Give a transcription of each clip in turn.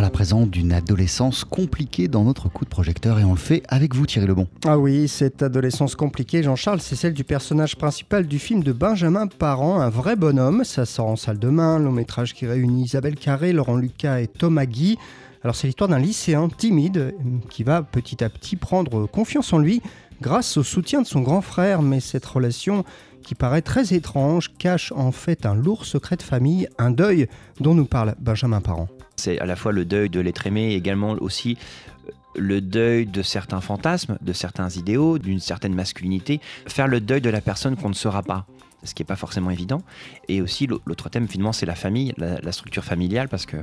parle à présent d'une adolescence compliquée dans notre coup de projecteur et on le fait avec vous Thierry Lebon. Ah oui, cette adolescence compliquée, Jean-Charles, c'est celle du personnage principal du film de Benjamin Parent, un vrai bonhomme. Ça sort en salle de main, long métrage qui réunit Isabelle Carré, Laurent Lucas et Thomas Guy. Alors c'est l'histoire d'un lycéen timide qui va petit à petit prendre confiance en lui grâce au soutien de son grand frère, mais cette relation qui paraît très étrange cache en fait un lourd secret de famille, un deuil dont nous parle Benjamin Parent. C'est à la fois le deuil de l'être aimé, également aussi euh, le deuil de certains fantasmes, de certains idéaux, d'une certaine masculinité, faire le deuil de la personne qu'on ne sera pas ce qui n'est pas forcément évident. Et aussi, l'autre thème, finalement, c'est la famille, la, structure familiale, parce que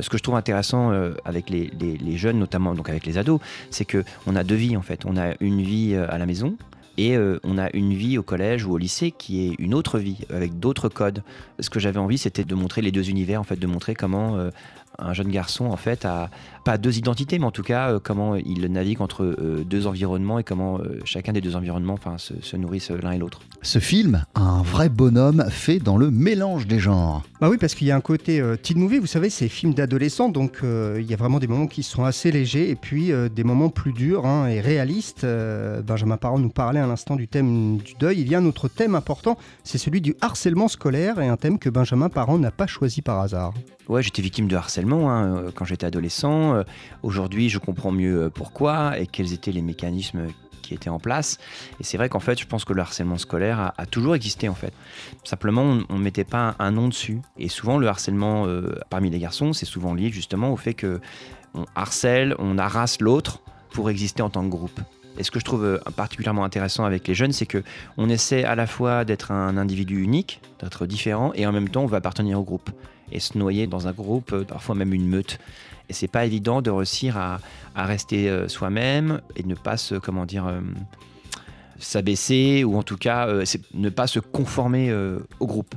ce que je trouve intéressant euh, avec les, jeunes, notamment donc avec les ados, c'est qu'on a deux vies, en fait. On a une vie à la maison, et euh, on a une vie au collège ou au lycée qui est une autre vie, avec d'autres codes. Ce que j'avais envie, c'était de montrer les deux univers, en fait, de montrer comment euh, un jeune garçon, en fait, a pas deux identités, mais en tout cas, euh, comment il navigue entre euh, deux environnements et comment euh, chacun des deux environnements enfin, se, nourrissent l'un et l'autre. Ce film, un vrai bonhomme fait dans le mélange des genres. Bah oui, parce qu'il y a un côté teen movie, vous savez, c'est film d'adolescents, donc il y a vraiment des moments qui sont assez légers et puis des moments plus durs hein, et réalistes. Benjamin Parent nous parlait à l'instant du thème du deuil. Il y a un autre thème important, c'est celui du harcèlement scolaire et un thème que Benjamin Parent n'a pas choisi par hasard. Ouais, j'étais victime de harcèlement hein, quand j'étais adolescent. Euh, aujourd'hui, je comprends mieux euh, pourquoi et quels étaient les mécanismes qui étaient en place. Et c'est vrai qu'en fait, je pense que le harcèlement scolaire a, toujours existé en fait. Simplement, on ne mettait pas un, nom dessus. Et souvent, le harcèlement euh, parmi les garçons, c'est souvent lié justement au fait que on harcèle, on harasse l'autre pour exister en tant que groupe. Et ce que je trouve particulièrement intéressant avec les jeunes, c'est que on essaie à la fois d'être un individu unique, d'être différent, et en même temps, on va appartenir au groupe et se noyer dans un groupe, parfois même une meute. Et c'est pas évident de réussir à, rester euh, soi-même et ne pas se, comment dire, euh, s'abaisser ou en tout cas euh, ne pas se conformer au groupe.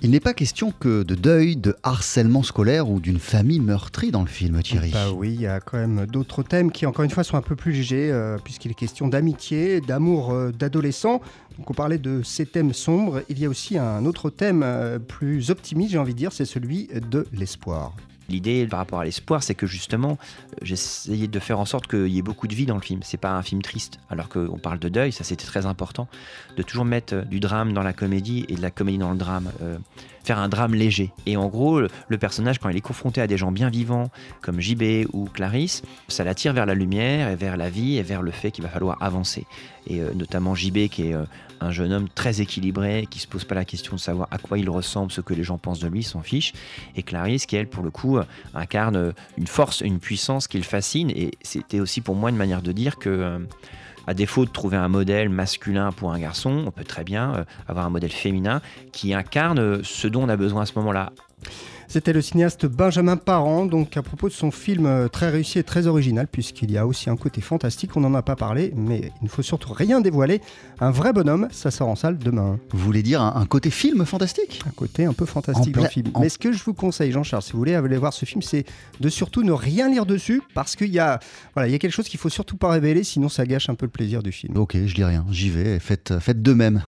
Il n'est pas question que de deuil, de harcèlement scolaire ou d'une famille meurtrie dans le film, Thierry. Bah oui, il y a quand même d'autres thèmes qui, encore une fois, sont un peu plus légers, puisqu'il est question d'amitié, d'amour d'adolescents. Donc on parlait de ces thèmes sombres. Il y a aussi un autre thème plus optimiste, j'ai envie de dire, c'est celui de l'espoir. L'idée par rapport à l'espoir, c'est que justement, j'essayais de faire en sorte qu'il y ait beaucoup de vie dans le film. C'est pas un film triste, alors qu'on parle de deuil, ça c'était très important, de toujours mettre euh, du drame dans la comédie et de la comédie dans le drame. Euh, faire un drame léger. Et en gros, le personnage, quand il est confronté à des gens bien vivants, comme JB ou Clarisse, ça l'attire vers la lumière et vers la vie et vers le fait qu'il va falloir avancer. Et euh, notamment JB, qui est un jeune homme très équilibré, qui se pose pas la question de savoir à quoi il ressemble, ce que les gens pensent de lui, s'en fiche. Et Clarisse, qui elle, pour le coup, incarne une force, une puissance qui le fascine. Et c'était aussi pour moi une manière de dire que euh, à défaut de trouver un modèle masculin pour un garçon, on peut très bien euh, avoir un modèle féminin qui incarne ce dont on a besoin à ce moment-là. C'était le cinéaste Benjamin Parent, donc à propos de son film euh, très réussi et très original, puisqu'il y a aussi un côté fantastique, on n'en a pas parlé, mais il ne faut surtout rien dévoiler. Un vrai bonhomme, ça sort en salle demain. Vous voulez dire un, côté film fantastique? Un côté un peu fantastique dans le film. Mais ce que je vous conseille, Jean-Charles, si vous voulez aller voir ce film, c'est de surtout ne rien lire dessus, parce qu'il y a, voilà, il y a quelque chose qu'il faut surtout pas révéler, sinon ça gâche un peu le plaisir du film. Ok, je dis rien, j'y vais, faites, faites de même.